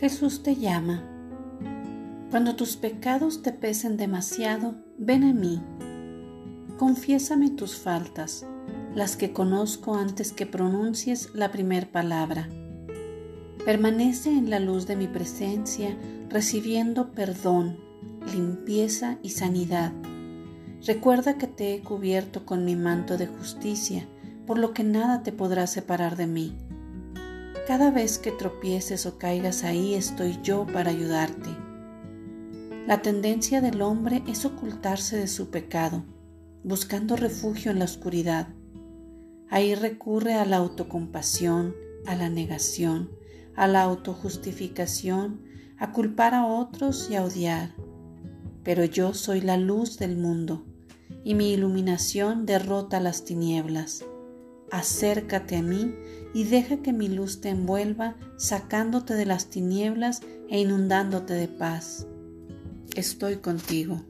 Jesús te llama. Cuando tus pecados te pesen demasiado, ven a mí. Confiésame tus faltas, las que conozco antes que pronuncies la primer palabra. Permanece en la luz de mi presencia, recibiendo perdón, limpieza y sanidad. Recuerda que te he cubierto con mi manto de justicia, por lo que nada te podrá separar de mí. Cada vez que tropieces o caigas ahí estoy yo para ayudarte. La tendencia del hombre es ocultarse de su pecado, buscando refugio en la oscuridad. Ahí recurre a la autocompasión, a la negación, a la autojustificación, a culpar a otros y a odiar. Pero yo soy la luz del mundo, y mi iluminación derrota las tinieblas acércate a mí y deja que mi luz te envuelva, sacándote de las tinieblas e inundándote de paz. Estoy contigo.